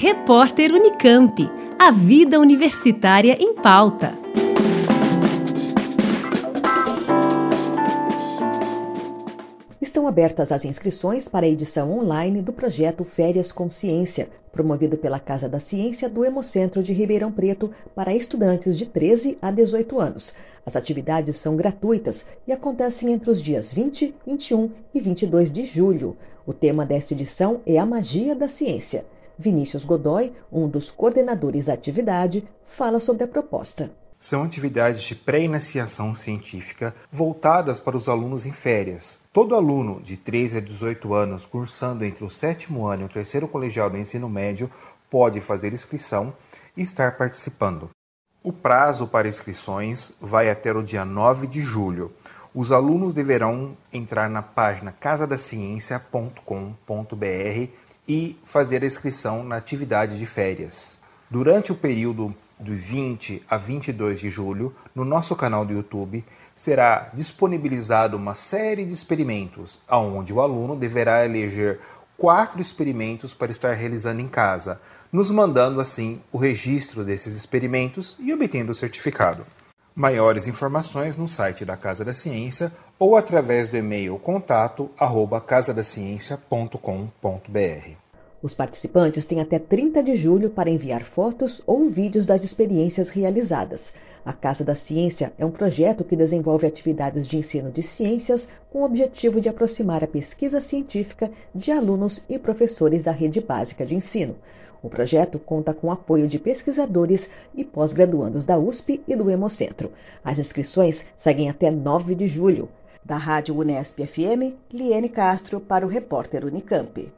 Repórter Unicamp. A vida universitária em pauta. Estão abertas as inscrições para a edição online do projeto Férias Consciência, promovido pela Casa da Ciência do Hemocentro de Ribeirão Preto para estudantes de 13 a 18 anos. As atividades são gratuitas e acontecem entre os dias 20, 21 e 22 de julho. O tema desta edição é a magia da ciência. Vinícius Godoy, um dos coordenadores da atividade, fala sobre a proposta. São atividades de pré-iniciação científica voltadas para os alunos em férias. Todo aluno de 13 a 18 anos cursando entre o sétimo ano e o terceiro colegial do ensino médio pode fazer inscrição e estar participando. O prazo para inscrições vai até o dia 9 de julho. Os alunos deverão entrar na página casadaciencia.com.br e fazer a inscrição na atividade de férias. Durante o período de 20 a 22 de julho, no nosso canal do YouTube, será disponibilizado uma série de experimentos, onde o aluno deverá eleger quatro experimentos para estar realizando em casa, nos mandando assim o registro desses experimentos e obtendo o certificado. Maiores informações no site da Casa da Ciência ou através do e-mail contato arroba casadaciencia.com.br. Os participantes têm até 30 de julho para enviar fotos ou vídeos das experiências realizadas. A Casa da Ciência é um projeto que desenvolve atividades de ensino de ciências com o objetivo de aproximar a pesquisa científica de alunos e professores da rede básica de ensino. O projeto conta com apoio de pesquisadores e pós-graduandos da USP e do Hemocentro. As inscrições seguem até 9 de julho. Da Rádio Unesp FM, Liene Castro para o repórter Unicamp.